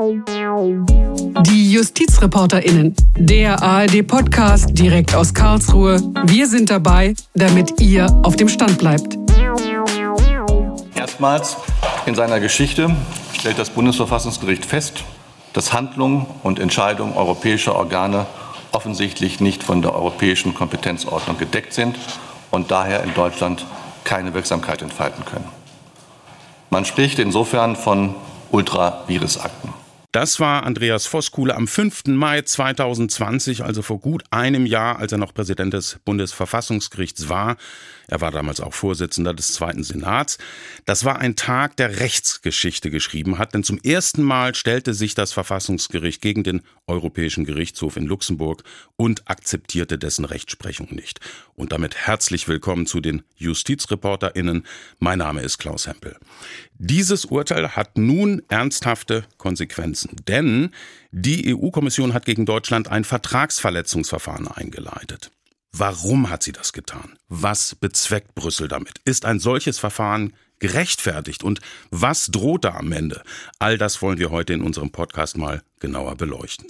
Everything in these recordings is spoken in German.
Die JustizreporterInnen, der ARD-Podcast direkt aus Karlsruhe. Wir sind dabei, damit ihr auf dem Stand bleibt. Erstmals in seiner Geschichte stellt das Bundesverfassungsgericht fest, dass Handlungen und Entscheidungen europäischer Organe offensichtlich nicht von der europäischen Kompetenzordnung gedeckt sind und daher in Deutschland keine Wirksamkeit entfalten können. Man spricht insofern von Ultravirusakten. Das war Andreas Voskuhle am 5. Mai 2020, also vor gut einem Jahr, als er noch Präsident des Bundesverfassungsgerichts war. Er war damals auch Vorsitzender des Zweiten Senats. Das war ein Tag, der Rechtsgeschichte geschrieben hat, denn zum ersten Mal stellte sich das Verfassungsgericht gegen den Europäischen Gerichtshof in Luxemburg und akzeptierte dessen Rechtsprechung nicht. Und damit herzlich willkommen zu den JustizreporterInnen. Mein Name ist Klaus Hempel. Dieses Urteil hat nun ernsthafte Konsequenzen, denn die EU-Kommission hat gegen Deutschland ein Vertragsverletzungsverfahren eingeleitet. Warum hat sie das getan? Was bezweckt Brüssel damit? Ist ein solches Verfahren gerechtfertigt und was droht da am Ende? All das wollen wir heute in unserem Podcast mal genauer beleuchten.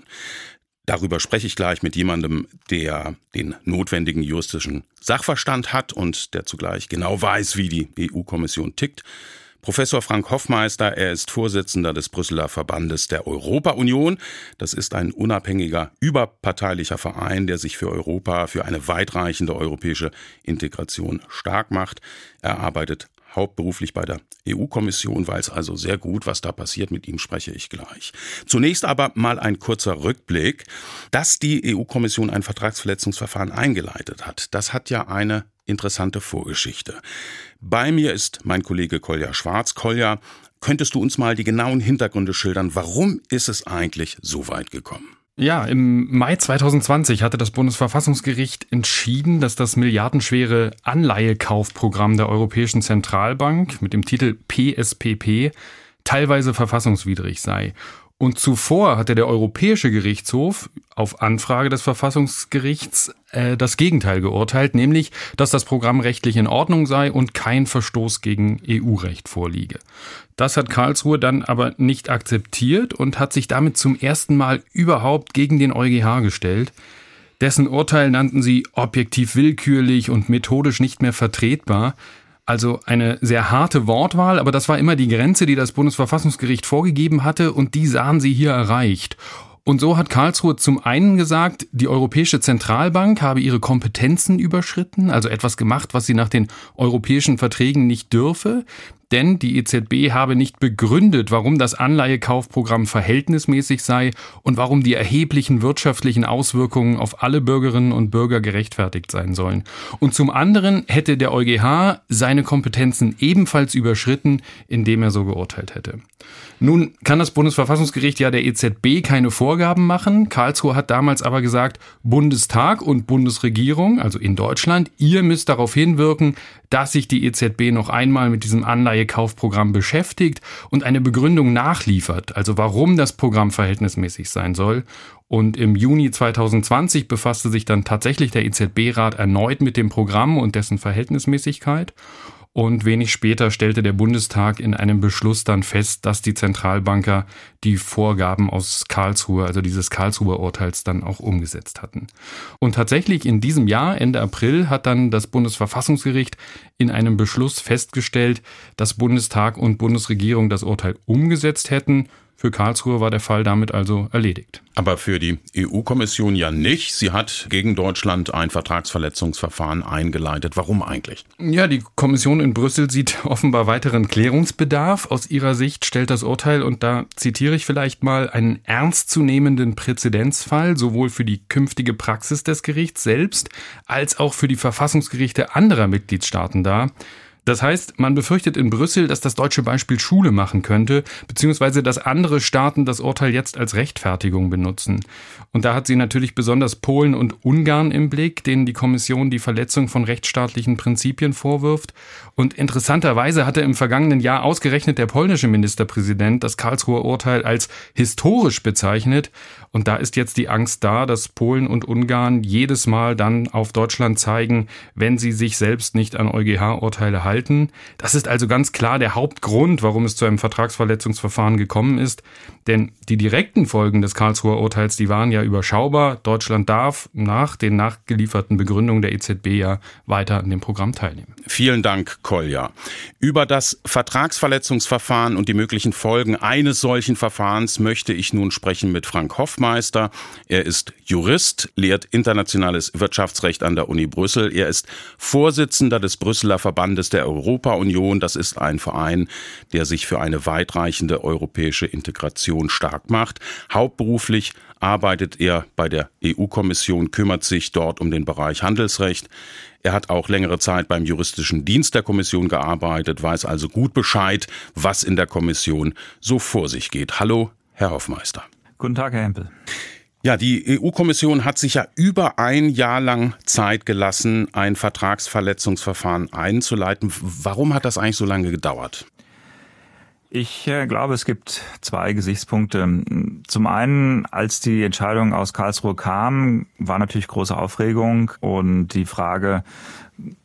Darüber spreche ich gleich mit jemandem, der den notwendigen juristischen Sachverstand hat und der zugleich genau weiß, wie die EU-Kommission tickt. Professor Frank Hoffmeister, er ist Vorsitzender des Brüsseler Verbandes der Europa-Union. Das ist ein unabhängiger, überparteilicher Verein, der sich für Europa, für eine weitreichende europäische Integration stark macht. Er arbeitet hauptberuflich bei der EU-Kommission, weiß also sehr gut, was da passiert. Mit ihm spreche ich gleich. Zunächst aber mal ein kurzer Rückblick. Dass die EU-Kommission ein Vertragsverletzungsverfahren eingeleitet hat, das hat ja eine interessante Vorgeschichte. Bei mir ist mein Kollege Kolja Schwarz. Kolja, könntest du uns mal die genauen Hintergründe schildern? Warum ist es eigentlich so weit gekommen? Ja, im Mai 2020 hatte das Bundesverfassungsgericht entschieden, dass das milliardenschwere Anleihekaufprogramm der Europäischen Zentralbank mit dem Titel PSPP teilweise verfassungswidrig sei. Und zuvor hatte der Europäische Gerichtshof auf Anfrage des Verfassungsgerichts äh, das Gegenteil geurteilt, nämlich, dass das Programm rechtlich in Ordnung sei und kein Verstoß gegen EU-Recht vorliege. Das hat Karlsruhe dann aber nicht akzeptiert und hat sich damit zum ersten Mal überhaupt gegen den EuGH gestellt. Dessen Urteil nannten sie objektiv willkürlich und methodisch nicht mehr vertretbar. Also eine sehr harte Wortwahl, aber das war immer die Grenze, die das Bundesverfassungsgericht vorgegeben hatte und die sahen sie hier erreicht. Und so hat Karlsruhe zum einen gesagt, die Europäische Zentralbank habe ihre Kompetenzen überschritten, also etwas gemacht, was sie nach den europäischen Verträgen nicht dürfe denn die EZB habe nicht begründet, warum das Anleihekaufprogramm verhältnismäßig sei und warum die erheblichen wirtschaftlichen Auswirkungen auf alle Bürgerinnen und Bürger gerechtfertigt sein sollen. Und zum anderen hätte der EuGH seine Kompetenzen ebenfalls überschritten, indem er so geurteilt hätte. Nun kann das Bundesverfassungsgericht ja der EZB keine Vorgaben machen. Karlsruhe hat damals aber gesagt, Bundestag und Bundesregierung, also in Deutschland, ihr müsst darauf hinwirken, dass sich die EZB noch einmal mit diesem Anleihekaufprogramm beschäftigt und eine Begründung nachliefert, also warum das Programm verhältnismäßig sein soll. Und im Juni 2020 befasste sich dann tatsächlich der EZB-Rat erneut mit dem Programm und dessen Verhältnismäßigkeit. Und wenig später stellte der Bundestag in einem Beschluss dann fest, dass die Zentralbanker die Vorgaben aus Karlsruhe, also dieses Karlsruher Urteils, dann auch umgesetzt hatten. Und tatsächlich in diesem Jahr, Ende April, hat dann das Bundesverfassungsgericht in einem Beschluss festgestellt, dass Bundestag und Bundesregierung das Urteil umgesetzt hätten für Karlsruhe war der Fall damit also erledigt. Aber für die EU-Kommission ja nicht. Sie hat gegen Deutschland ein Vertragsverletzungsverfahren eingeleitet. Warum eigentlich? Ja, die Kommission in Brüssel sieht offenbar weiteren Klärungsbedarf. Aus ihrer Sicht stellt das Urteil, und da zitiere ich vielleicht mal, einen ernstzunehmenden Präzedenzfall, sowohl für die künftige Praxis des Gerichts selbst als auch für die Verfassungsgerichte anderer Mitgliedstaaten dar. Das heißt, man befürchtet in Brüssel, dass das deutsche Beispiel Schule machen könnte, beziehungsweise dass andere Staaten das Urteil jetzt als Rechtfertigung benutzen. Und da hat sie natürlich besonders Polen und Ungarn im Blick, denen die Kommission die Verletzung von rechtsstaatlichen Prinzipien vorwirft. Und interessanterweise hatte im vergangenen Jahr ausgerechnet der polnische Ministerpräsident das Karlsruher Urteil als historisch bezeichnet. Und da ist jetzt die Angst da, dass Polen und Ungarn jedes Mal dann auf Deutschland zeigen, wenn sie sich selbst nicht an EuGH-Urteile halten. Das ist also ganz klar der Hauptgrund, warum es zu einem Vertragsverletzungsverfahren gekommen ist. Denn die direkten Folgen des Karlsruher Urteils, die waren ja überschaubar. Deutschland darf nach den nachgelieferten Begründungen der EZB ja weiter an dem Programm teilnehmen. Vielen Dank, Kolja. Über das Vertragsverletzungsverfahren und die möglichen Folgen eines solchen Verfahrens möchte ich nun sprechen mit Frank Hoffmeister. Er ist Jurist, lehrt internationales Wirtschaftsrecht an der Uni Brüssel. Er ist Vorsitzender des Brüsseler Verbandes der Europa-Union. Das ist ein Verein, der sich für eine weitreichende europäische Integration stark macht. Hauptberuflich arbeitet er bei der EU-Kommission, kümmert sich dort um den Bereich Handelsrecht. Er hat auch längere Zeit beim juristischen Dienst der Kommission gearbeitet, weiß also gut Bescheid, was in der Kommission so vor sich geht. Hallo, Herr Hoffmeister. Guten Tag, Herr Hempel. Ja, die EU-Kommission hat sich ja über ein Jahr lang Zeit gelassen, ein Vertragsverletzungsverfahren einzuleiten. Warum hat das eigentlich so lange gedauert? Ich äh, glaube, es gibt zwei Gesichtspunkte. Zum einen, als die Entscheidung aus Karlsruhe kam, war natürlich große Aufregung und die Frage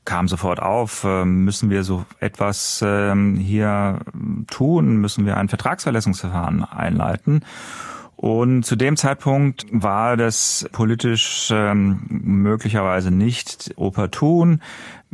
kam sofort auf, äh, müssen wir so etwas ähm, hier tun, müssen wir ein Vertragsverletzungsverfahren einleiten? Und zu dem Zeitpunkt war das politisch ähm, möglicherweise nicht opportun.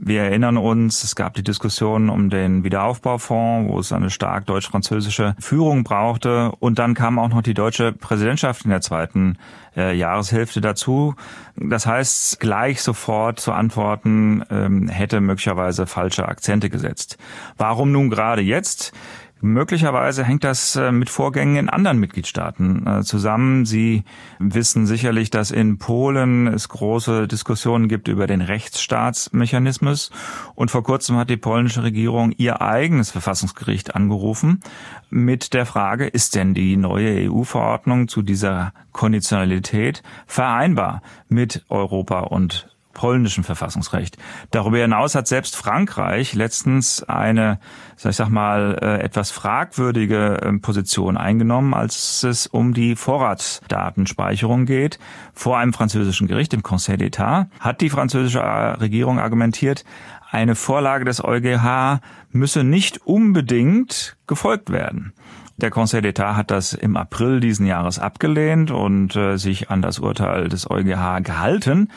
Wir erinnern uns, es gab die Diskussion um den Wiederaufbaufonds, wo es eine stark deutsch-französische Führung brauchte. Und dann kam auch noch die deutsche Präsidentschaft in der zweiten äh, Jahreshälfte dazu. Das heißt, gleich sofort zu antworten, ähm, hätte möglicherweise falsche Akzente gesetzt. Warum nun gerade jetzt? Möglicherweise hängt das äh, mit Vorgängen in anderen Mitgliedstaaten äh, zusammen. Sie wissen sicherlich, dass in Polen es große Diskussionen gibt über den Rechtsstaatsmechanismus. Und vor kurzem hat die polnische Regierung ihr eigenes Verfassungsgericht angerufen mit der Frage, ist denn die neue EU-Verordnung zu dieser Konditionalität vereinbar mit Europa und polnischen Verfassungsrecht. Darüber hinaus hat selbst Frankreich letztens eine, ich sag mal, äh, etwas fragwürdige ähm, Position eingenommen, als es um die Vorratsdatenspeicherung geht. Vor einem französischen Gericht, im Conseil d'État, hat die französische äh, Regierung argumentiert, eine Vorlage des EuGH müsse nicht unbedingt gefolgt werden. Der Conseil d'État hat das im April diesen Jahres abgelehnt und äh, sich an das Urteil des EuGH gehalten.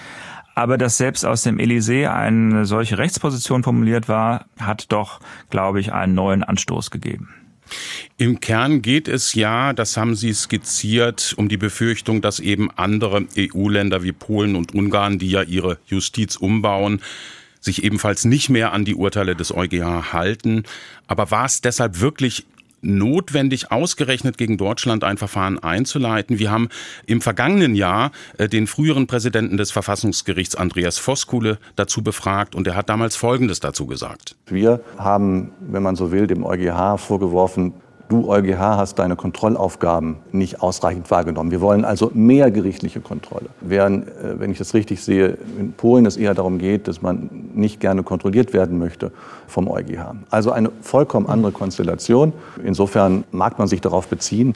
Aber dass selbst aus dem Elysée eine solche Rechtsposition formuliert war, hat doch, glaube ich, einen neuen Anstoß gegeben. Im Kern geht es ja, das haben Sie skizziert, um die Befürchtung, dass eben andere EU-Länder wie Polen und Ungarn, die ja ihre Justiz umbauen, sich ebenfalls nicht mehr an die Urteile des EuGH halten. Aber war es deshalb wirklich notwendig, ausgerechnet gegen Deutschland ein Verfahren einzuleiten. Wir haben im vergangenen Jahr äh, den früheren Präsidenten des Verfassungsgerichts Andreas Voskuhle dazu befragt und er hat damals Folgendes dazu gesagt. Wir haben, wenn man so will, dem EuGH vorgeworfen, du EuGH hast deine Kontrollaufgaben nicht ausreichend wahrgenommen. Wir wollen also mehr gerichtliche Kontrolle. Während, äh, wenn ich das richtig sehe, in Polen es eher darum geht, dass man nicht gerne kontrolliert werden möchte vom EuGH. Also eine vollkommen andere Konstellation. Insofern mag man sich darauf beziehen,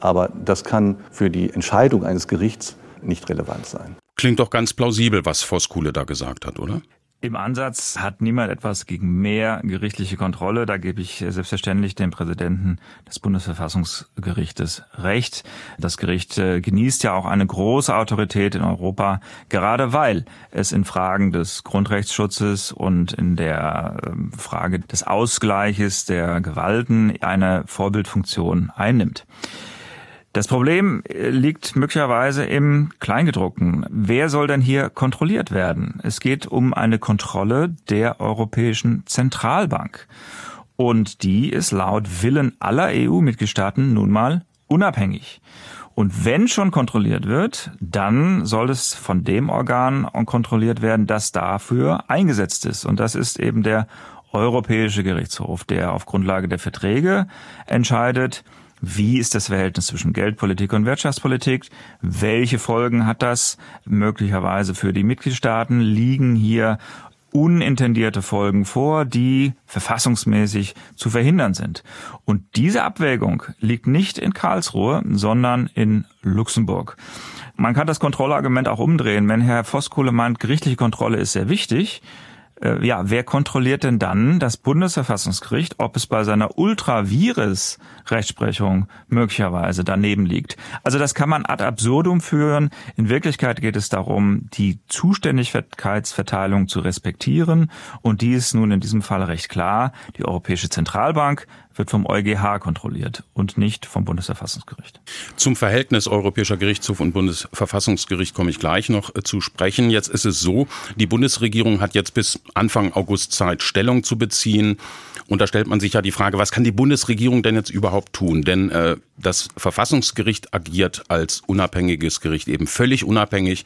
aber das kann für die Entscheidung eines Gerichts nicht relevant sein. Klingt doch ganz plausibel, was Voskuhle da gesagt hat, oder? Im Ansatz hat niemand etwas gegen mehr gerichtliche Kontrolle. Da gebe ich selbstverständlich dem Präsidenten des Bundesverfassungsgerichtes recht. Das Gericht äh, genießt ja auch eine große Autorität in Europa, gerade weil es in Fragen des Grundrechtsschutzes und in der ähm, Frage des Ausgleiches der Gewalten eine Vorbildfunktion einnimmt. Das Problem äh, liegt möglicherweise im Kleingedruckten. Wer soll denn hier kontrolliert werden? Es geht um eine Kontrolle der Europäischen Zentralbank. Und die ist laut Willen aller EU-Mitgliedstaaten nun mal unabhängig. Und wenn schon kontrolliert wird, dann soll es von dem Organ kontrolliert werden, das dafür eingesetzt ist. Und das ist eben der Europäische Gerichtshof, der auf Grundlage der Verträge entscheidet, wie ist das Verhältnis zwischen Geldpolitik und Wirtschaftspolitik? Welche Folgen hat das möglicherweise für die Mitgliedstaaten? Liegen hier unintendierte Folgen vor, die verfassungsmäßig zu verhindern sind. Und diese Abwägung liegt nicht in Karlsruhe, sondern in Luxemburg. Man kann das Kontrollargument auch umdrehen. Wenn Herr Voskuhle meint, gerichtliche Kontrolle ist sehr wichtig, äh, ja, wer kontrolliert denn dann das Bundesverfassungsgericht, ob es bei seiner ultravirus Rechtsprechung möglicherweise daneben liegt? Also das kann man ad absurdum führen. In Wirklichkeit geht es darum, die Zuständigkeitsverteilung zu respektieren und die ist nun in diesem Fall recht klar. Die Europäische Zentralbank wird vom EuGH kontrolliert und nicht vom Bundesverfassungsgericht. Zum Verhältnis Europäischer Gerichtshof und Bundesverfassungsgericht komme ich gleich noch äh, zu sprechen. Jetzt ist es so, die Bundesregierung hat jetzt bis Anfang August Zeit, Stellung zu beziehen. Und da stellt man sich ja die Frage, was kann die Bundesregierung denn jetzt überhaupt tun? Denn äh, das Verfassungsgericht agiert als unabhängiges Gericht eben völlig unabhängig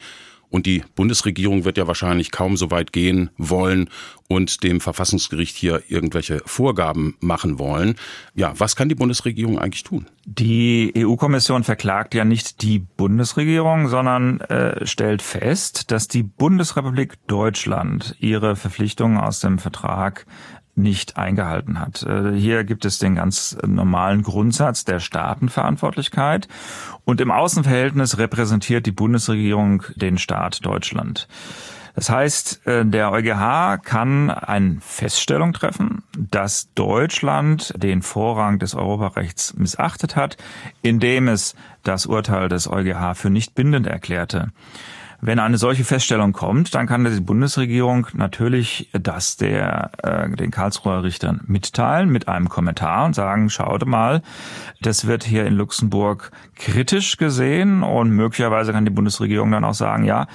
und die Bundesregierung wird ja wahrscheinlich kaum so weit gehen wollen und dem Verfassungsgericht hier irgendwelche Vorgaben machen wollen. Ja, was kann die Bundesregierung eigentlich tun? Die EU-Kommission verklagt ja nicht die Bundesregierung, sondern äh, stellt fest, dass die Bundesrepublik Deutschland ihre Verpflichtungen aus dem Vertrag nicht eingehalten hat. Äh, hier gibt es den ganz normalen Grundsatz der Staatenverantwortlichkeit und im Außenverhältnis repräsentiert die Bundesregierung den Staat Deutschland. Das heißt, äh, der EuGH kann eine Feststellung treffen, dass Deutschland den Vorrang des Europarechts missachtet hat, indem es das Urteil des EuGH für nicht bindend erklärte. Wenn eine solche Feststellung kommt, dann kann die Bundesregierung natürlich das der äh, den Karlsruher Richtern mitteilen mit einem Kommentar und sagen, schaut mal, das wird hier in Luxemburg kritisch gesehen und möglicherweise kann die Bundesregierung dann auch sagen, ja,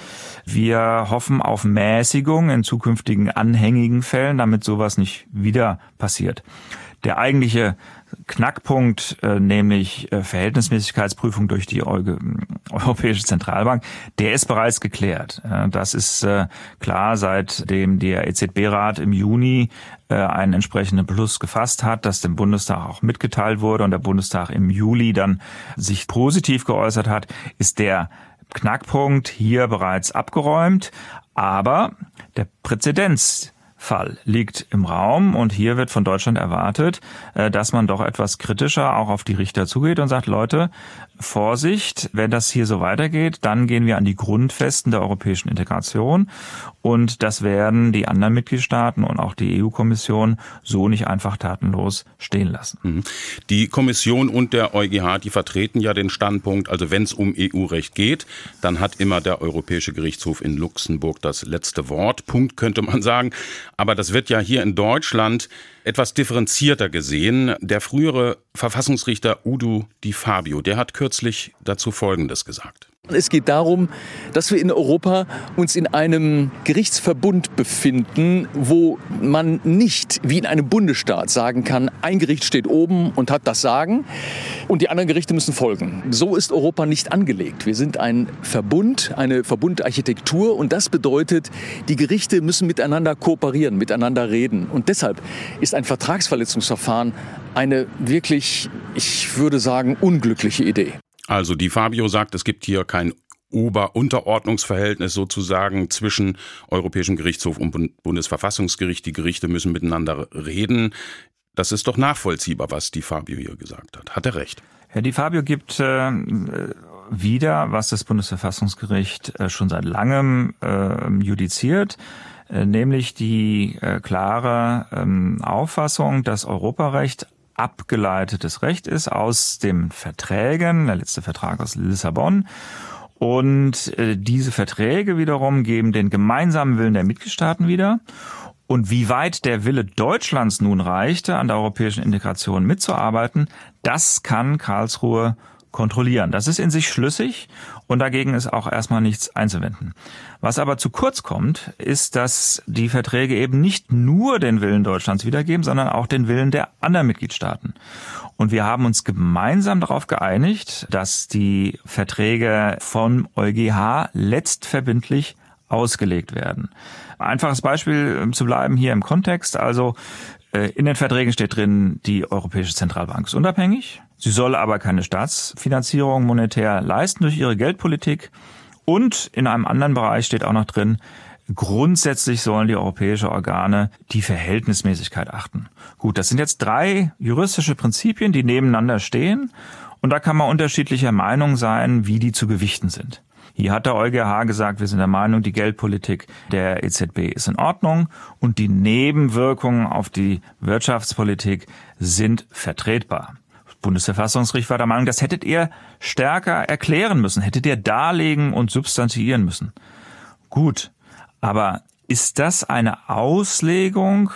wir hoffen auf Mäßigung in zukünftigen anhängigen Fällen, damit sowas nicht wieder passiert. Der eigentliche Knackpunkt, äh, nämlich äh, Verhältnismäßigkeitsprüfung durch die Euro Europäische Zentralbank, der ist bereits geklärt. Äh, das ist äh, klar, seitdem der EZB-Rat im Juni äh, einen entsprechenden Plus gefasst hat, das dem Bundestag auch mitgeteilt wurde und der Bundestag im Juli dann sich positiv geäußert hat, ist der Knackpunkt hier bereits abgeräumt. Aber der Präzedenz Fall liegt im Raum und hier wird von Deutschland erwartet, äh, dass man doch etwas kritischer auch auf die Richter zugeht und sagt, Leute, Vorsicht, wenn das hier so weitergeht, dann gehen wir an die Grundfesten der europäischen Integration und das werden die anderen Mitgliedstaaten und auch die EU-Kommission so nicht einfach tatenlos stehen lassen. Mhm. Die Kommission und der EuGH, die vertreten ja den Standpunkt, also wenn es um EU-Recht geht, dann hat immer der Europäische Gerichtshof in Luxemburg das letzte Wort. Punkt könnte man sagen. Aber das wird ja hier in Deutschland etwas differenzierter gesehen. Der frühere Verfassungsrichter Udo Di Fabio, der hat kürzlich dazu Folgendes gesagt. Es geht darum, dass wir in Europa uns in einem Gerichtsverbund befinden, wo man nicht wie in einem Bundesstaat sagen kann, ein Gericht steht oben und hat das Sagen und die anderen Gerichte müssen folgen. So ist Europa nicht angelegt. Wir sind ein Verbund, eine Verbundarchitektur und das bedeutet, die Gerichte müssen miteinander kooperieren, miteinander reden. Und deshalb ist ein Vertragsverletzungsverfahren eine wirklich, ich würde sagen, unglückliche Idee. Also die Fabio sagt, es gibt hier kein Ober-Unterordnungsverhältnis sozusagen zwischen Europäischem Gerichtshof und Bundesverfassungsgericht. Die Gerichte müssen miteinander reden. Das ist doch nachvollziehbar, was die Fabio hier gesagt hat. Hat er recht? Ja, die Fabio gibt äh, wieder, was das Bundesverfassungsgericht äh, schon seit langem äh, judiziert, äh, nämlich die äh, klare ähm, Auffassung, dass Europarecht abgeleitetes Recht ist aus den Verträgen, der letzte Vertrag aus Lissabon. Und äh, diese Verträge wiederum geben den gemeinsamen Willen der Mitgliedstaaten wieder. Und wie weit der Wille Deutschlands nun reichte, an der europäischen Integration mitzuarbeiten, das kann Karlsruhe kontrollieren. Das ist in sich schlüssig und dagegen ist auch erstmal nichts einzuwenden. Was aber zu kurz kommt, ist, dass die Verträge eben nicht nur den Willen Deutschlands wiedergeben, sondern auch den Willen der anderen Mitgliedstaaten. Und wir haben uns gemeinsam darauf geeinigt, dass die Verträge von EuGH letztverbindlich ausgelegt werden. Einfaches Beispiel zu bleiben hier im Kontext. Also äh, in den Verträgen steht drin, die Europäische Zentralbank ist unabhängig. Sie soll aber keine Staatsfinanzierung monetär leisten durch ihre Geldpolitik. Und in einem anderen Bereich steht auch noch drin, grundsätzlich sollen die europäische Organe die Verhältnismäßigkeit achten. Gut, das sind jetzt drei juristische Prinzipien, die nebeneinander stehen. Und da kann man unterschiedlicher Meinung sein, wie die zu gewichten sind. Hier hat der EuGH gesagt, wir sind der Meinung, die Geldpolitik der EZB ist in Ordnung und die Nebenwirkungen auf die Wirtschaftspolitik sind vertretbar. Bundesverfassungsgericht war der Meinung, das hättet ihr stärker erklären müssen, hättet ihr darlegen und substanziieren müssen. Gut, aber ist das eine Auslegung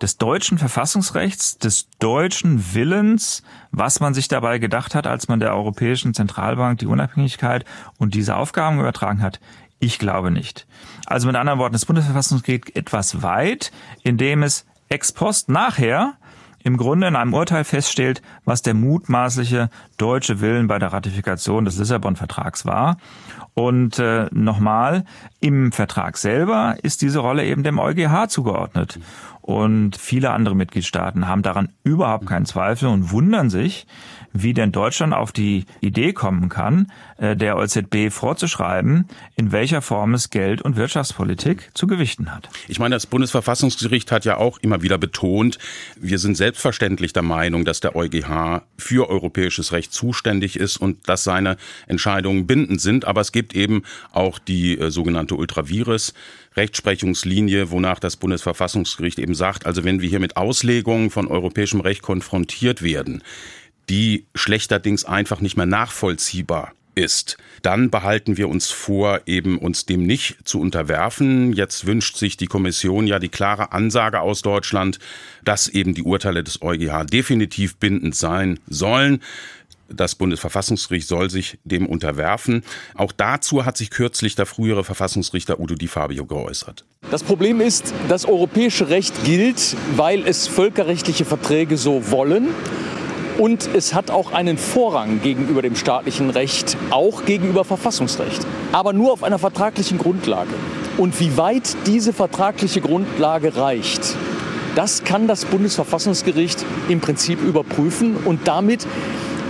des deutschen Verfassungsrechts, des deutschen Willens, was man sich dabei gedacht hat, als man der Europäischen Zentralbank die Unabhängigkeit und diese Aufgaben übertragen hat? Ich glaube nicht. Also mit anderen Worten, das Bundesverfassungsgericht geht etwas weit, indem es ex post nachher im Grunde in einem Urteil feststellt, was der mutmaßliche deutsche Willen bei der Ratifikation des Lissabon-Vertrags war. Und äh, nochmal, im Vertrag selber ist diese Rolle eben dem EuGH zugeordnet. Und viele andere Mitgliedstaaten haben daran überhaupt keinen Zweifel und wundern sich, wie denn Deutschland auf die Idee kommen kann, äh, der EZB vorzuschreiben, in welcher Form es Geld- und Wirtschaftspolitik zu gewichten hat. Ich meine, das Bundesverfassungsgericht hat ja auch immer wieder betont, wir sind selbstverständlich der Meinung, dass der EuGH für europäisches Recht zuständig ist und dass seine Entscheidungen bindend sind. Aber es gibt eben auch die äh, sogenannte Ultravirus. Rechtsprechungslinie, wonach das Bundesverfassungsgericht eben sagt, also wenn wir hier mit Auslegungen von europäischem Recht konfrontiert werden, die schlechterdings einfach nicht mehr nachvollziehbar ist, dann behalten wir uns vor, eben uns dem nicht zu unterwerfen. Jetzt wünscht sich die Kommission ja die klare Ansage aus Deutschland, dass eben die Urteile des EuGH definitiv bindend sein sollen. Das Bundesverfassungsgericht soll sich dem unterwerfen. Auch dazu hat sich kürzlich der frühere Verfassungsrichter Udo Di Fabio geäußert. Das Problem ist, das europäische Recht gilt, weil es völkerrechtliche Verträge so wollen. Und es hat auch einen Vorrang gegenüber dem staatlichen Recht, auch gegenüber Verfassungsrecht. Aber nur auf einer vertraglichen Grundlage. Und wie weit diese vertragliche Grundlage reicht, das kann das Bundesverfassungsgericht im Prinzip überprüfen und damit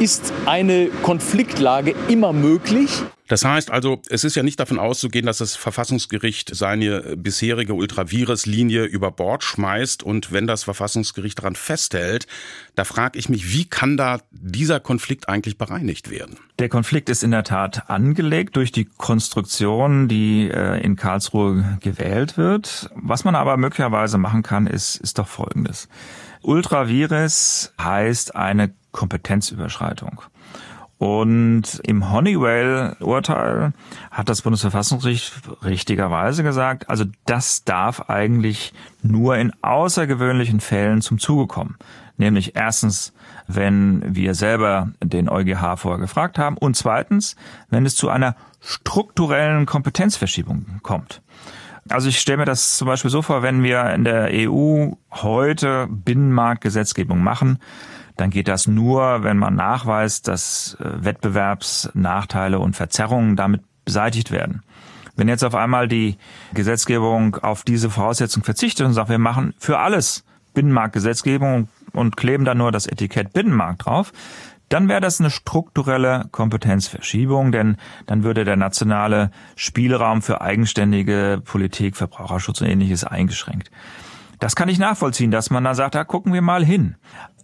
ist eine Konfliktlage immer möglich. Das heißt also, es ist ja nicht davon auszugehen, dass das Verfassungsgericht seine bisherige Ultravirus-Linie über Bord schmeißt und wenn das Verfassungsgericht daran festhält, da frage ich mich, wie kann da dieser Konflikt eigentlich bereinigt werden? Der Konflikt ist in der Tat angelegt durch die Konstruktion, die äh, in Karlsruhe gewählt wird. Was man aber möglicherweise machen kann, ist, ist doch Folgendes. Ultravirus heißt eine Kompetenzüberschreitung. Und im Honeywell-Urteil hat das Bundesverfassungsgericht richtigerweise gesagt, also das darf eigentlich nur in außergewöhnlichen Fällen zum Zuge kommen. Nämlich erstens, wenn wir selber den EuGH vorher gefragt haben und zweitens, wenn es zu einer strukturellen Kompetenzverschiebung kommt. Also ich stelle mir das zum Beispiel so vor, wenn wir in der EU heute Binnenmarktgesetzgebung machen, dann geht das nur, wenn man nachweist, dass äh, Wettbewerbsnachteile und Verzerrungen damit beseitigt werden. Wenn jetzt auf einmal die Gesetzgebung auf diese Voraussetzung verzichtet und sagt, wir machen für alles Binnenmarktgesetzgebung und kleben dann nur das Etikett Binnenmarkt drauf, dann wäre das eine strukturelle Kompetenzverschiebung, denn dann würde der nationale Spielraum für eigenständige Politik, Verbraucherschutz und ähnliches eingeschränkt. Das kann ich nachvollziehen, dass man da sagt, da gucken wir mal hin.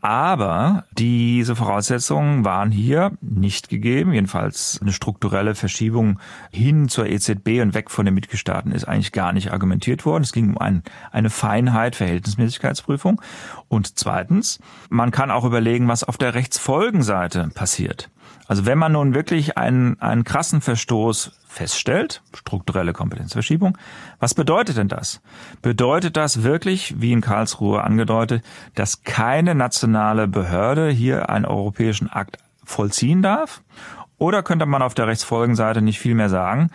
Aber diese Voraussetzungen waren hier nicht gegeben. Jedenfalls eine strukturelle Verschiebung hin zur EZB und weg von den Mitgliedstaaten ist eigentlich gar nicht argumentiert worden. Es ging um ein, eine Feinheit, Verhältnismäßigkeitsprüfung. Und zweitens, man kann auch überlegen, was auf der Rechtsfolgenseite passiert. Also wenn man nun wirklich einen, einen krassen Verstoß feststellt, strukturelle Kompetenzverschiebung, was bedeutet denn das? Bedeutet das wirklich, wie in Karlsruhe angedeutet, dass keine nationale Behörde hier einen europäischen Akt vollziehen darf? Oder könnte man auf der Rechtsfolgenseite nicht viel mehr sagen,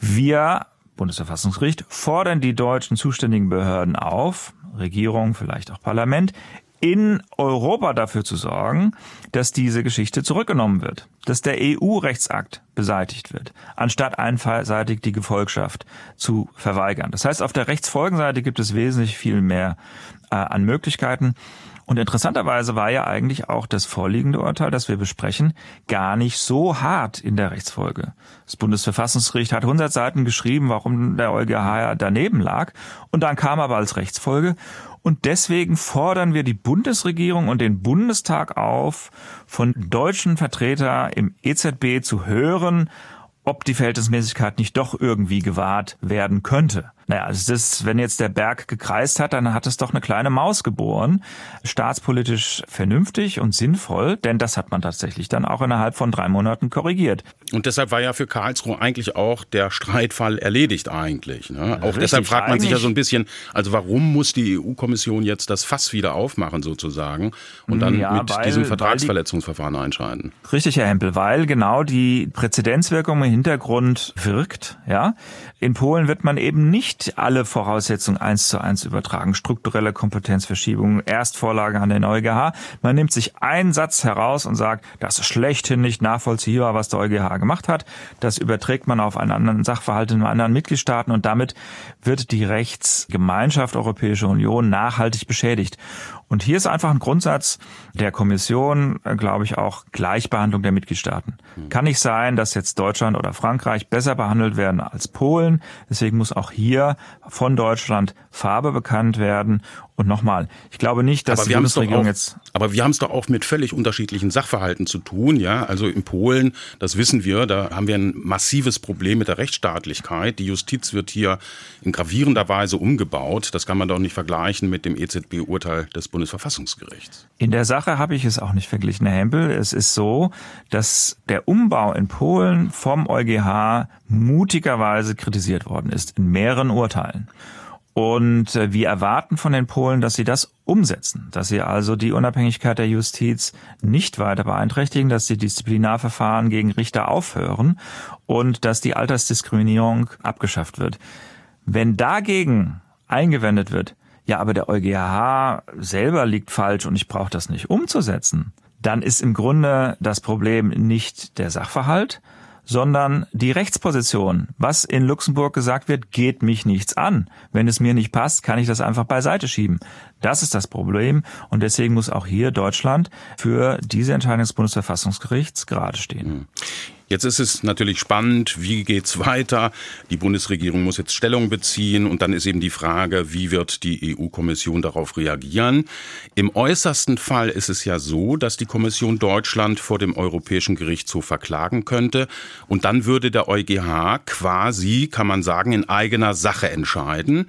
wir, Bundesverfassungsgericht, fordern die deutschen zuständigen Behörden auf, Regierung, vielleicht auch Parlament, in Europa dafür zu sorgen, dass diese Geschichte zurückgenommen wird, dass der EU-Rechtsakt beseitigt wird, anstatt einseitig die Gefolgschaft zu verweigern. Das heißt, auf der Rechtsfolgenseite gibt es wesentlich viel mehr äh, an Möglichkeiten. Und interessanterweise war ja eigentlich auch das vorliegende Urteil, das wir besprechen, gar nicht so hart in der Rechtsfolge. Das Bundesverfassungsgericht hat 100 Seiten geschrieben, warum der EuGH daneben lag. Und dann kam aber als Rechtsfolge, und deswegen fordern wir die Bundesregierung und den Bundestag auf, von deutschen Vertretern im EZB zu hören, ob die Verhältnismäßigkeit nicht doch irgendwie gewahrt werden könnte. Naja, also das, wenn jetzt der Berg gekreist hat, dann hat es doch eine kleine Maus geboren. Staatspolitisch vernünftig und sinnvoll, denn das hat man tatsächlich dann auch innerhalb von drei Monaten korrigiert. Und deshalb war ja für Karlsruhe eigentlich auch der Streitfall erledigt eigentlich. Ne? Auch Richtig, deshalb fragt man sich ja so ein bisschen, also warum muss die EU-Kommission jetzt das Fass wieder aufmachen sozusagen und dann ja, mit weil, diesem Vertragsverletzungsverfahren die, einschreiten? Richtig, Herr Hempel, weil genau die Präzedenzwirkung im Hintergrund wirkt. Ja, In Polen wird man eben nicht alle Voraussetzungen eins zu eins übertragen. Strukturelle Kompetenzverschiebung, Erstvorlage an den EuGH. Man nimmt sich einen Satz heraus und sagt, das ist schlechthin nicht nachvollziehbar, was der EuGH gemacht hat. Das überträgt man auf einen anderen Sachverhalt in anderen Mitgliedstaaten und damit wird die Rechtsgemeinschaft Europäische Union nachhaltig beschädigt. Und hier ist einfach ein Grundsatz der Kommission, äh, glaube ich, auch Gleichbehandlung der Mitgliedstaaten. Mhm. Kann nicht sein, dass jetzt Deutschland oder Frankreich besser behandelt werden als Polen. Deswegen muss auch hier von Deutschland Farbe bekannt werden und nochmal, ich glaube nicht, dass aber die Bundesregierung jetzt. Aber wir haben es doch auch mit völlig unterschiedlichen Sachverhalten zu tun, ja. Also in Polen, das wissen wir, da haben wir ein massives Problem mit der Rechtsstaatlichkeit. Die Justiz wird hier in gravierender Weise umgebaut. Das kann man doch nicht vergleichen mit dem EZB-Urteil des Bundesverfassungsgerichts. In der Sache habe ich es auch nicht verglichen, Herr Hempel. Es ist so, dass der Umbau in Polen vom EuGH mutigerweise kritisiert worden ist in mehreren Urteilen. Und äh, wir erwarten von den Polen, dass sie das umsetzen, dass sie also die Unabhängigkeit der Justiz nicht weiter beeinträchtigen, dass die Disziplinarverfahren gegen Richter aufhören und dass die Altersdiskriminierung abgeschafft wird. Wenn dagegen eingewendet wird, ja, aber der EuGH selber liegt falsch und ich brauche das nicht umzusetzen, dann ist im Grunde das Problem nicht der Sachverhalt, sondern die Rechtsposition. Was in Luxemburg gesagt wird, geht mich nichts an. Wenn es mir nicht passt, kann ich das einfach beiseite schieben. Das ist das Problem und deswegen muss auch hier Deutschland für diese Entscheidung des Bundesverfassungsgerichts gerade stehen. Hm. Jetzt ist es natürlich spannend, wie geht's weiter? Die Bundesregierung muss jetzt Stellung beziehen und dann ist eben die Frage, wie wird die EU-Kommission darauf reagieren? Im äußersten Fall ist es ja so, dass die Kommission Deutschland vor dem Europäischen Gerichtshof verklagen könnte und dann würde der EuGH quasi, kann man sagen, in eigener Sache entscheiden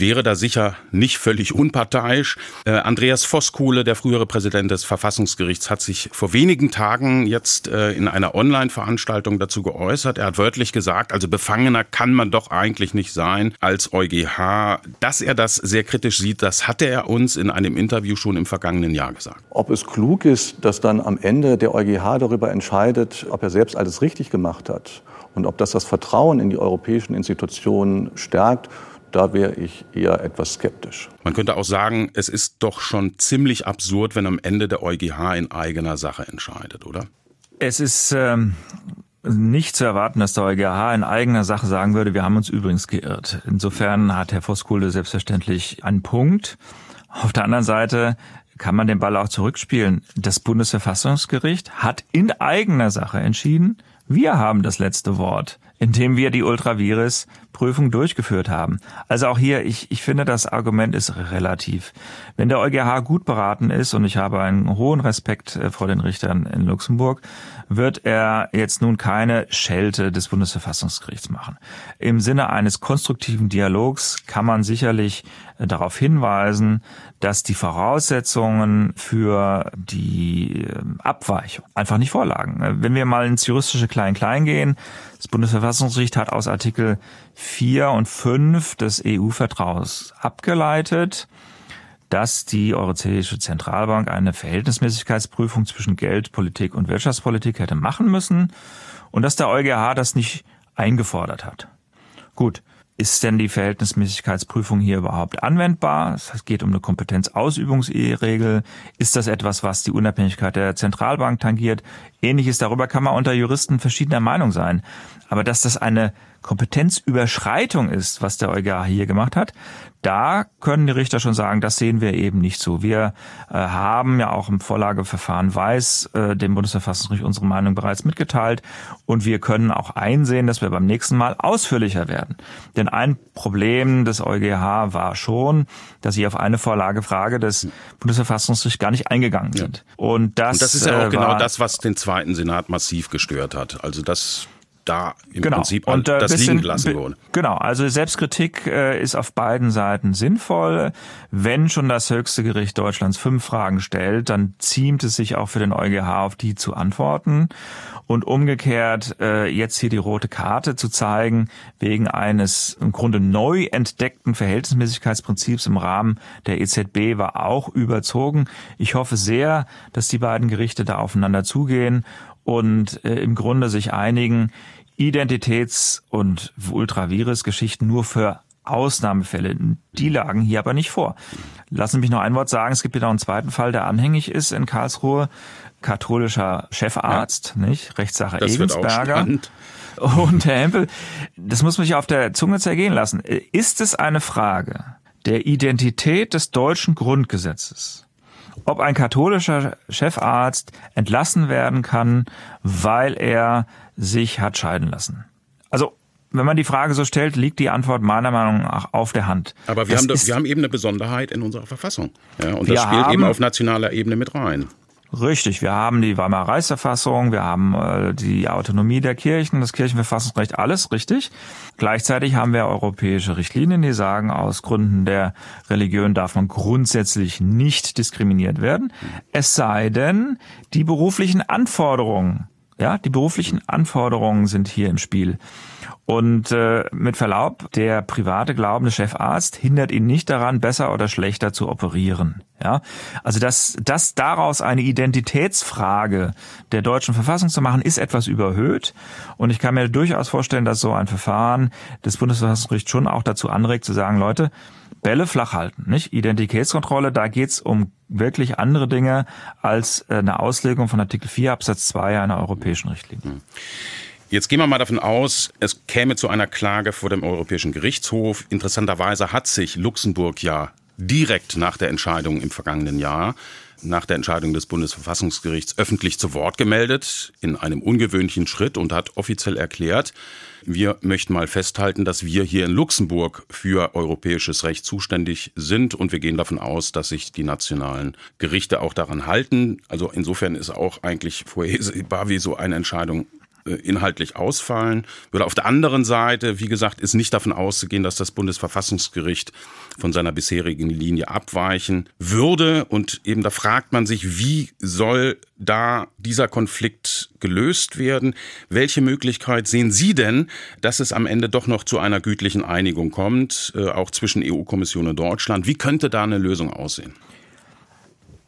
wäre da sicher nicht völlig unparteiisch. Äh, Andreas Voskuhle, der frühere Präsident des Verfassungsgerichts, hat sich vor wenigen Tagen jetzt äh, in einer Online-Veranstaltung dazu geäußert. Er hat wörtlich gesagt, also befangener kann man doch eigentlich nicht sein als EuGH. Dass er das sehr kritisch sieht, das hatte er uns in einem Interview schon im vergangenen Jahr gesagt. Ob es klug ist, dass dann am Ende der EuGH darüber entscheidet, ob er selbst alles richtig gemacht hat und ob das das Vertrauen in die europäischen Institutionen stärkt, da wäre ich eher etwas skeptisch. Man könnte auch sagen, es ist doch schon ziemlich absurd, wenn am Ende der EuGH in eigener Sache entscheidet, oder? Es ist ähm, nicht zu erwarten, dass der EuGH in eigener Sache sagen würde, wir haben uns übrigens geirrt. Insofern hat Herr Voskuhle selbstverständlich einen Punkt. Auf der anderen Seite kann man den Ball auch zurückspielen. Das Bundesverfassungsgericht hat in eigener Sache entschieden, wir haben das letzte Wort indem wir die Ultravirus-Prüfung durchgeführt haben. Also auch hier, ich, ich finde, das Argument ist relativ. Wenn der EuGH gut beraten ist, und ich habe einen hohen Respekt äh, vor den Richtern in Luxemburg, wird er jetzt nun keine Schelte des Bundesverfassungsgerichts machen. Im Sinne eines konstruktiven Dialogs kann man sicherlich äh, darauf hinweisen, dass die Voraussetzungen für die ähm, Abweichung einfach nicht vorlagen. Äh, wenn wir mal ins juristische Klein-Klein gehen, das Bundesverfassungsgericht hat aus Artikel 4 und 5 des EU-Vertrags abgeleitet, dass die Europäische Zentralbank eine Verhältnismäßigkeitsprüfung zwischen Geldpolitik und Wirtschaftspolitik hätte machen müssen und dass der EuGH das nicht eingefordert hat. Gut, ist denn die Verhältnismäßigkeitsprüfung hier überhaupt anwendbar? Es geht um eine Kompetenzausübungsregel. Ist das etwas, was die Unabhängigkeit der Zentralbank tangiert? Ähnliches darüber kann man unter Juristen verschiedener Meinung sein. Aber dass das eine Kompetenzüberschreitung ist, was der EuGH hier gemacht hat, da können die Richter schon sagen, das sehen wir eben nicht so. Wir äh, haben ja auch im Vorlageverfahren Weiß äh, dem Bundesverfassungsgericht unsere Meinung bereits mitgeteilt und wir können auch einsehen, dass wir beim nächsten Mal ausführlicher werden. Denn ein Problem des EuGH war schon, dass sie auf eine Vorlagefrage des Bundesverfassungsgerichts gar nicht eingegangen sind. Ja. Und, das, und das ist ja auch äh, genau das, was den zweiten Senat massiv gestört hat. Also das da im genau. Prinzip und, äh, das bisschen, liegen gelassen wurde. Genau, also Selbstkritik äh, ist auf beiden Seiten sinnvoll. Wenn schon das höchste Gericht Deutschlands fünf Fragen stellt, dann ziemt es sich auch für den EuGH auf die zu antworten. Und umgekehrt äh, jetzt hier die rote Karte zu zeigen, wegen eines im Grunde neu entdeckten Verhältnismäßigkeitsprinzips im Rahmen der EZB war auch überzogen. Ich hoffe sehr, dass die beiden Gerichte da aufeinander zugehen und äh, im Grunde sich einigen, Identitäts- und Ultravirus-Geschichten nur für Ausnahmefälle. Die lagen hier aber nicht vor. Lassen Sie mich noch ein Wort sagen. Es gibt hier noch einen zweiten Fall, der anhängig ist in Karlsruhe. Katholischer Chefarzt, ja. nicht? Rechtssache das Egensberger. Und Herr Hempel, das muss mich auf der Zunge zergehen lassen. Ist es eine Frage der Identität des deutschen Grundgesetzes, ob ein katholischer Chefarzt entlassen werden kann, weil er sich hat scheiden lassen? Also wenn man die Frage so stellt, liegt die Antwort meiner Meinung nach auf der Hand. Aber wir, haben, das, wir haben eben eine Besonderheit in unserer Verfassung. Ja, und das spielt haben, eben auf nationaler Ebene mit rein. Richtig, wir haben die Weimarer Reichsverfassung, wir haben äh, die Autonomie der Kirchen, das Kirchenverfassungsrecht, alles richtig. Gleichzeitig haben wir europäische Richtlinien, die sagen, aus Gründen der Religion darf man grundsätzlich nicht diskriminiert werden, es sei denn, die beruflichen Anforderungen, ja, die beruflichen Anforderungen sind hier im Spiel. Und äh, mit Verlaub, der private glaubende Chefarzt hindert ihn nicht daran, besser oder schlechter zu operieren. Ja, also dass das daraus eine Identitätsfrage der deutschen Verfassung zu machen, ist etwas überhöht. Und ich kann mir durchaus vorstellen, dass so ein Verfahren des Bundesverfassungsgerichts schon auch dazu anregt, zu sagen, Leute, Bälle flach halten, nicht? Identitätskontrolle, da geht's um wirklich andere Dinge als äh, eine Auslegung von Artikel 4 Absatz 2 einer europäischen Richtlinie. Hm. Jetzt gehen wir mal davon aus, es käme zu einer Klage vor dem Europäischen Gerichtshof. Interessanterweise hat sich Luxemburg ja direkt nach der Entscheidung im vergangenen Jahr, nach der Entscheidung des Bundesverfassungsgerichts öffentlich zu Wort gemeldet, in einem ungewöhnlichen Schritt und hat offiziell erklärt, wir möchten mal festhalten, dass wir hier in Luxemburg für europäisches Recht zuständig sind und wir gehen davon aus, dass sich die nationalen Gerichte auch daran halten. Also insofern ist auch eigentlich vorhersehbar, wie so eine Entscheidung inhaltlich ausfallen würde. Auf der anderen Seite, wie gesagt, ist nicht davon auszugehen, dass das Bundesverfassungsgericht von seiner bisherigen Linie abweichen würde. Und eben da fragt man sich, wie soll da dieser Konflikt gelöst werden? Welche Möglichkeit sehen Sie denn, dass es am Ende doch noch zu einer gütlichen Einigung kommt, äh, auch zwischen EU-Kommission und Deutschland? Wie könnte da eine Lösung aussehen?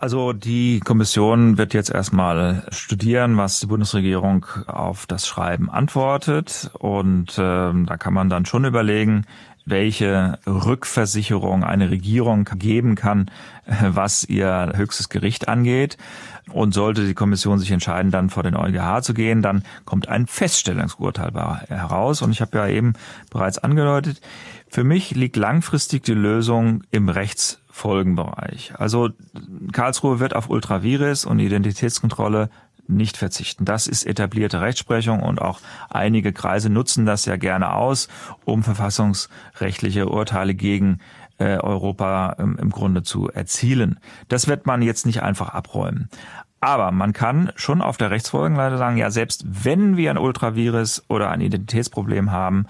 Also die Kommission wird jetzt erstmal studieren, was die Bundesregierung auf das Schreiben antwortet. Und äh, da kann man dann schon überlegen, welche Rückversicherung eine Regierung geben kann, was ihr höchstes Gericht angeht. Und sollte die Kommission sich entscheiden, dann vor den EuGH zu gehen, dann kommt ein Feststellungsurteil heraus. Und ich habe ja eben bereits angedeutet, für mich liegt langfristig die Lösung im Rechtsfolgenbereich. Also Karlsruhe wird auf Ultravirus und Identitätskontrolle nicht verzichten. Das ist etablierte Rechtsprechung und auch einige Kreise nutzen das ja gerne aus, um verfassungsrechtliche Urteile gegen äh, Europa ähm, im Grunde zu erzielen. Das wird man jetzt nicht einfach abräumen. Aber man kann schon auf der Rechtsfolgenleiter sagen, ja, selbst wenn wir ein Ultravirus oder ein Identitätsproblem haben,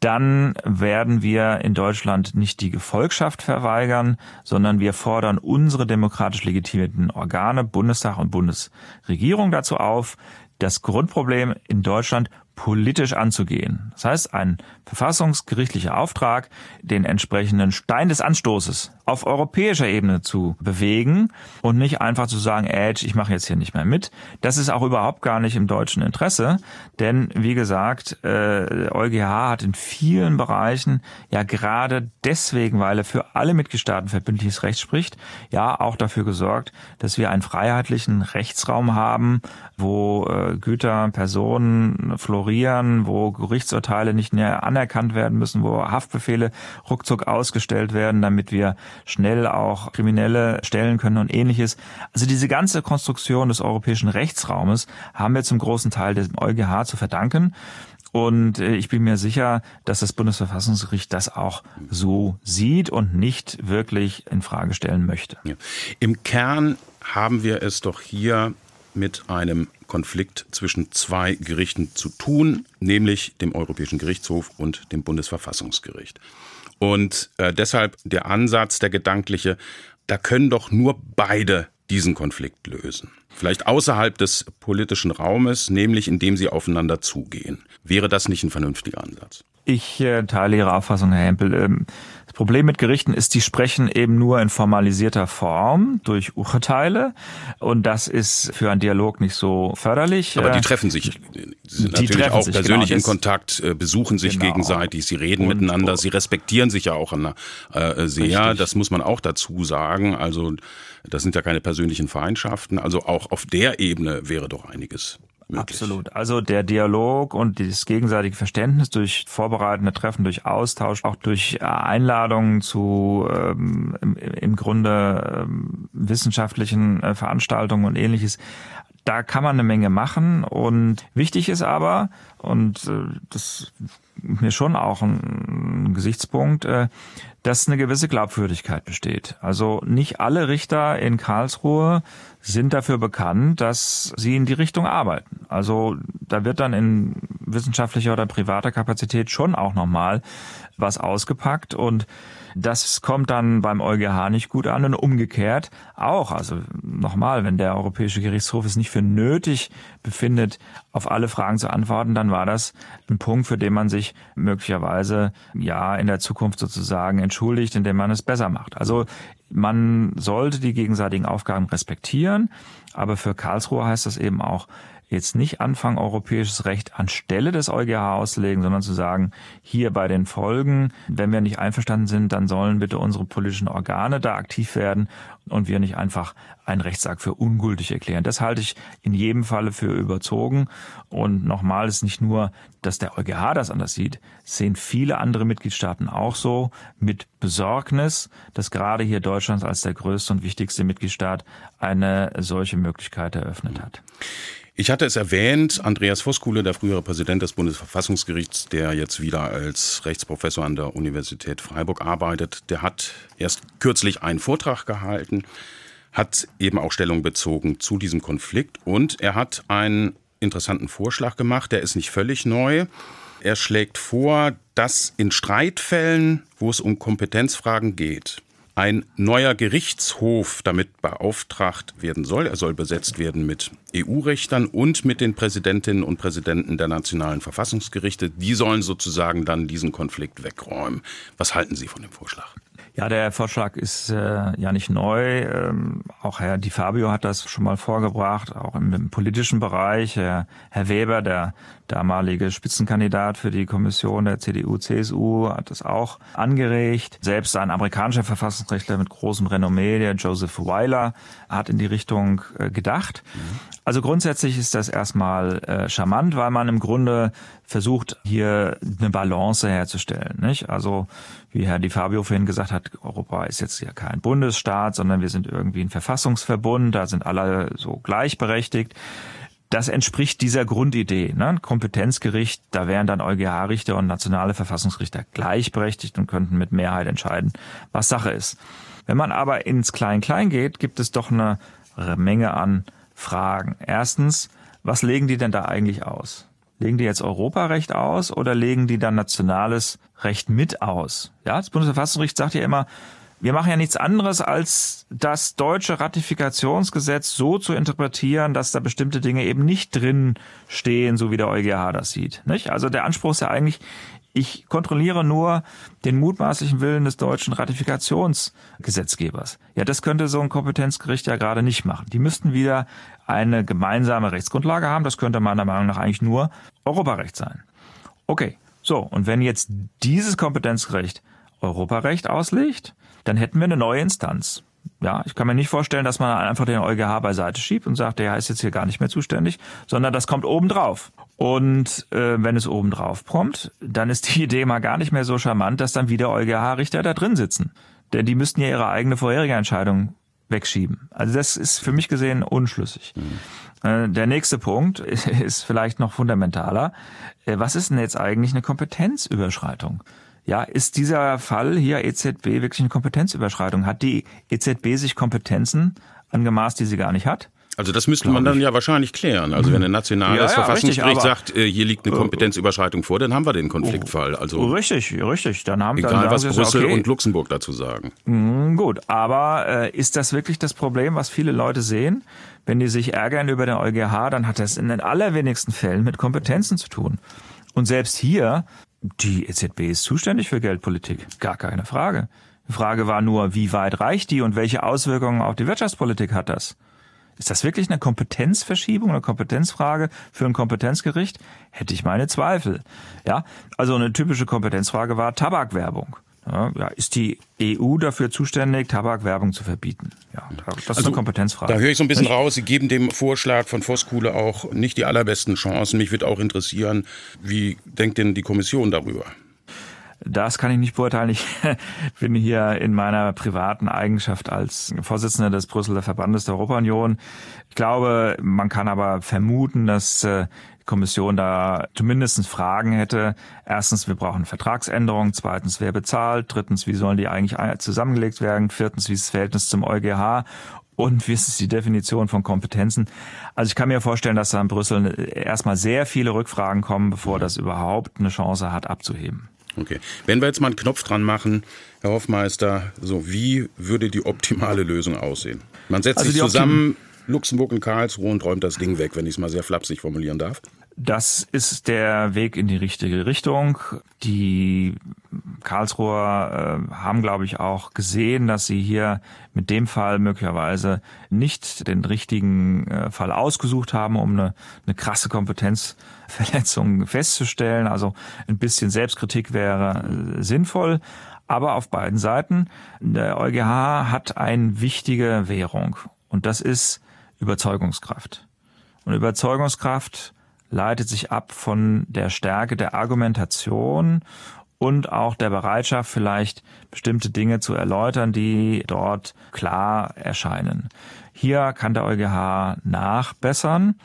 dann werden wir in Deutschland nicht die Gefolgschaft verweigern, sondern wir fordern unsere demokratisch legitimierten Organe, Bundestag und Bundesregierung dazu auf, das Grundproblem in Deutschland politisch anzugehen. Das heißt, ein verfassungsgerichtlicher Auftrag, den entsprechenden Stein des Anstoßes auf europäischer Ebene zu bewegen und nicht einfach zu sagen, Edge, ich mache jetzt hier nicht mehr mit. Das ist auch überhaupt gar nicht im deutschen Interesse, denn wie gesagt, äh, EuGH hat in vielen Bereichen ja gerade deswegen, weil er für alle Mitgliedstaaten verbindliches Recht spricht, ja auch dafür gesorgt, dass wir einen freiheitlichen Rechtsraum haben, wo äh, Güter, Personen florieren, wo Gerichtsurteile nicht mehr anerkannt werden müssen, wo Haftbefehle ruckzuck ausgestellt werden, damit wir schnell auch Kriminelle stellen können und ähnliches. Also diese ganze Konstruktion des europäischen Rechtsraumes haben wir zum großen Teil dem EuGH zu verdanken. Und äh, ich bin mir sicher, dass das Bundesverfassungsgericht das auch so sieht und nicht wirklich in Frage stellen möchte. Ja. Im Kern haben wir es doch hier mit einem Konflikt zwischen zwei Gerichten zu tun, nämlich dem Europäischen Gerichtshof und dem Bundesverfassungsgericht. Und äh, deshalb der Ansatz, der gedankliche, da können doch nur beide diesen Konflikt lösen. Vielleicht außerhalb des politischen Raumes, nämlich indem sie aufeinander zugehen. Wäre das nicht ein vernünftiger Ansatz? Ich äh, teile Ihre Auffassung, Herr Hempel. Ähm, das Problem mit Gerichten ist, die sprechen eben nur in formalisierter Form durch Urteile und das ist für einen Dialog nicht so förderlich. Aber die äh, treffen sich, sie sind die natürlich auch sich, persönlich genau, in Kontakt, äh, besuchen sich genau. gegenseitig, sie reden und, miteinander, sie respektieren sich ja auch an, äh, sehr, richtig. das muss man auch dazu sagen. Also das sind ja keine persönlichen Feindschaften, also auch auf der Ebene wäre doch einiges Möglich. Absolut. Also der Dialog und das gegenseitige Verständnis durch vorbereitende Treffen, durch Austausch, auch durch äh, Einladungen zu ähm, im, im Grunde ähm, wissenschaftlichen äh, Veranstaltungen und ähnliches. Da kann man eine Menge machen und wichtig ist aber, und äh, das ist mir schon auch ein, Gesichtspunkt, äh, dass eine gewisse Glaubwürdigkeit besteht. Also nicht alle Richter in Karlsruhe sind dafür bekannt, dass sie in die Richtung arbeiten. Also da wird dann in wissenschaftlicher oder privater Kapazität schon auch nochmal was ausgepackt und das kommt dann beim EuGH nicht gut an und umgekehrt auch. Also nochmal, wenn der Europäische Gerichtshof es nicht für nötig befindet, auf alle Fragen zu antworten, dann war das ein Punkt, für den man sich möglicherweise ja in der Zukunft sozusagen entschuldigt, indem man es besser macht. Also man sollte die gegenseitigen Aufgaben respektieren, aber für Karlsruhe heißt das eben auch, jetzt nicht anfangen, europäisches Recht anstelle des EuGH auszulegen, sondern zu sagen, hier bei den Folgen, wenn wir nicht einverstanden sind, dann sollen bitte unsere politischen Organe da aktiv werden und wir nicht einfach einen Rechtsakt für ungültig erklären. Das halte ich in jedem Falle für überzogen. Und nochmal ist nicht nur, dass der EuGH das anders sieht, sehen viele andere Mitgliedstaaten auch so mit Besorgnis, dass gerade hier Deutschland als der größte und wichtigste Mitgliedstaat eine solche Möglichkeit eröffnet hat. Ich hatte es erwähnt, Andreas Voskuhle, der frühere Präsident des Bundesverfassungsgerichts, der jetzt wieder als Rechtsprofessor an der Universität Freiburg arbeitet, der hat erst kürzlich einen Vortrag gehalten, hat eben auch Stellung bezogen zu diesem Konflikt und er hat einen interessanten Vorschlag gemacht, der ist nicht völlig neu. Er schlägt vor, dass in Streitfällen, wo es um Kompetenzfragen geht, ein neuer Gerichtshof damit beauftragt werden soll. Er soll besetzt werden mit EU-Rechtern und mit den Präsidentinnen und Präsidenten der nationalen Verfassungsgerichte. Die sollen sozusagen dann diesen Konflikt wegräumen. Was halten Sie von dem Vorschlag? Ja, der Vorschlag ist äh, ja nicht neu. Ähm, auch Herr Di Fabio hat das schon mal vorgebracht, auch im, im politischen Bereich. Herr, Herr Weber, der damalige Spitzenkandidat für die Kommission der CDU-CSU, hat das auch angeregt. Selbst ein amerikanischer Verfassungsrechtler mit großem Renommee, der Joseph Weiler, hat in die Richtung äh, gedacht. Also grundsätzlich ist das erstmal äh, charmant, weil man im Grunde versucht, hier eine Balance herzustellen. Nicht? Also wie Herr Di Fabio vorhin gesagt hat, Europa ist jetzt ja kein Bundesstaat, sondern wir sind irgendwie ein Verfassungsverbund, da sind alle so gleichberechtigt. Das entspricht dieser Grundidee. Ne? Kompetenzgericht, da wären dann EuGH-Richter und nationale Verfassungsrichter gleichberechtigt und könnten mit Mehrheit entscheiden, was Sache ist. Wenn man aber ins Klein-Klein geht, gibt es doch eine Menge an Fragen. Erstens, was legen die denn da eigentlich aus? Legen die jetzt Europarecht aus oder legen die dann nationales Recht mit aus? Ja, das Bundesverfassungsgericht sagt ja immer, wir machen ja nichts anderes, als das deutsche Ratifikationsgesetz so zu interpretieren, dass da bestimmte Dinge eben nicht drin stehen, so wie der EuGH das sieht. Nicht? Also der Anspruch ist ja eigentlich, ich kontrolliere nur den mutmaßlichen Willen des deutschen Ratifikationsgesetzgebers. Ja, das könnte so ein Kompetenzgericht ja gerade nicht machen. Die müssten wieder eine gemeinsame Rechtsgrundlage haben. Das könnte meiner Meinung nach eigentlich nur Europarecht sein. Okay, so, und wenn jetzt dieses Kompetenzgericht Europarecht auslegt, dann hätten wir eine neue Instanz. Ja, ich kann mir nicht vorstellen, dass man einfach den EuGH beiseite schiebt und sagt, der ist jetzt hier gar nicht mehr zuständig, sondern das kommt obendrauf. Und äh, wenn es obendrauf kommt, dann ist die Idee mal gar nicht mehr so charmant, dass dann wieder EuGH-Richter da drin sitzen. Denn die müssten ja ihre eigene vorherige Entscheidung wegschieben. Also das ist für mich gesehen unschlüssig. Mhm. Äh, der nächste Punkt ist vielleicht noch fundamentaler. Äh, was ist denn jetzt eigentlich eine Kompetenzüberschreitung? Ja, ist dieser Fall hier EZB wirklich eine Kompetenzüberschreitung? Hat die EZB sich Kompetenzen angemaßt, die sie gar nicht hat? Also das müsste man dann ja wahrscheinlich klären. Also wenn ein nationales Ja, ja, Verfassungsgericht richtig, sagt, äh, hier liegt eine Kompetenzüberschreitung vor, dann haben wir den Konfliktfall. Also Richtig, richtig. Dann haben dann egal, sagen was Brüssel okay, und Luxemburg dazu sagen. Hm, Gut, aber äh, ist das wirklich das Problem, was viele Leute sehen? Wenn die sich ärgern über den EuGH, dann hat das in den allerwenigsten Fällen mit Kompetenzen zu tun. Und selbst hier, die EZB ist zuständig für Geldpolitik, gar keine Frage. Die Frage war nur, wie weit reicht die und welche Auswirkungen auf die Wirtschaftspolitik hat das? Ist das wirklich eine Kompetenzverschiebung, eine Kompetenzfrage für ein Kompetenzgericht? Hätte ich meine Zweifel. Ja, also eine typische Kompetenzfrage war Tabakwerbung. Ja, ist die EU dafür zuständig, Tabakwerbung zu verbieten? Ja, das ist eine Kompetenzfrage. Da höre ich so ein bisschen raus, Sie geben dem Vorschlag von Voskuhle auch nicht die allerbesten Chancen. Mich würde auch interessieren, wie denkt denn die Kommission darüber? Das kann ich nicht beurteilen. Ich bin hier in meiner privaten Eigenschaft als Vorsitzender des Brüsseler Verbandes der Europa-Union. Ich glaube, man kann aber vermuten, dass äh, die Kommission da zumindest Fragen hätte. Erstens, wir brauchen Vertragsänderungen. Zweitens, wer bezahlt? Drittens, wie sollen die eigentlich zusammengelegt werden? Viertens, wie ist das Verhältnis zum EuGH? Und wie ist die Definition von Kompetenzen? Also ich kann mir vorstellen, dass da in Brüssel erstmal sehr viele Rückfragen kommen, bevor das überhaupt eine Chance hat, abzuheben. Okay. Wenn wir jetzt mal einen Knopf dran machen, Herr Hoffmeister, so wie würde die optimale Lösung aussehen? Man setzt Also sich zusammen, Luxemburg und Karlsruhe und räumt das Ding weg, wenn ich es mal sehr flapsig formulieren darf. Das ist der Weg in die richtige Richtung. Die Karlsruher äh, haben, glaube ich, auch gesehen, dass sie hier mit dem Fall möglicherweise nicht den richtigen äh, Fall ausgesucht haben, um eine, eine krasse Kompetenzverletzung festzustellen. Also ein bisschen Selbstkritik wäre äh, sinnvoll. Aber auf beiden Seiten, der EuGH hat eine wichtige Währung und das ist Überzeugungskraft. Und Überzeugungskraft leitet sich ab von der Stärke der Argumentation und auch der Bereitschaft, vielleicht bestimmte Dinge zu erläutern, die dort klar erscheinen. Hier kann der EuGH nachbessern.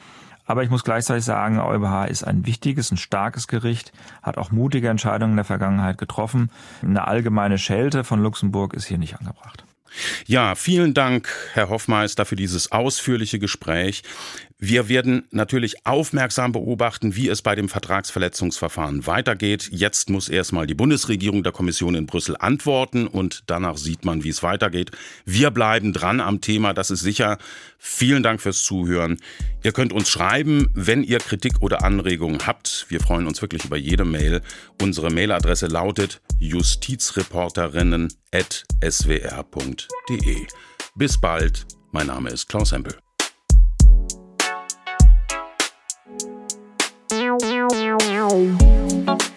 Aber ich muss gleichzeitig sagen, EuGH ist ein wichtiges, ein starkes Gericht, hat auch mutige Entscheidungen in der Vergangenheit getroffen. Eine allgemeine Schelte von Luxemburg ist hier nicht angebracht. Ja, vielen Dank, Herr Hoffmeister, für dieses ausführliche Gespräch. Wir werden natürlich aufmerksam beobachten, wie es bei dem Vertragsverletzungsverfahren weitergeht. Jetzt muss erstmal die Bundesregierung der Kommission in Brüssel antworten und danach sieht man, wie es weitergeht. Wir bleiben dran am Thema, das ist sicher. Vielen Dank fürs Zuhören. Ihr könnt uns schreiben, wenn ihr Kritik oder Anregungen habt. Wir freuen uns wirklich über jede Mail. Unsere Mailadresse lautet justizreporterinnen.swr.de. Bis bald. Mein Name ist Klaus Hempel. Meow, wow, wow.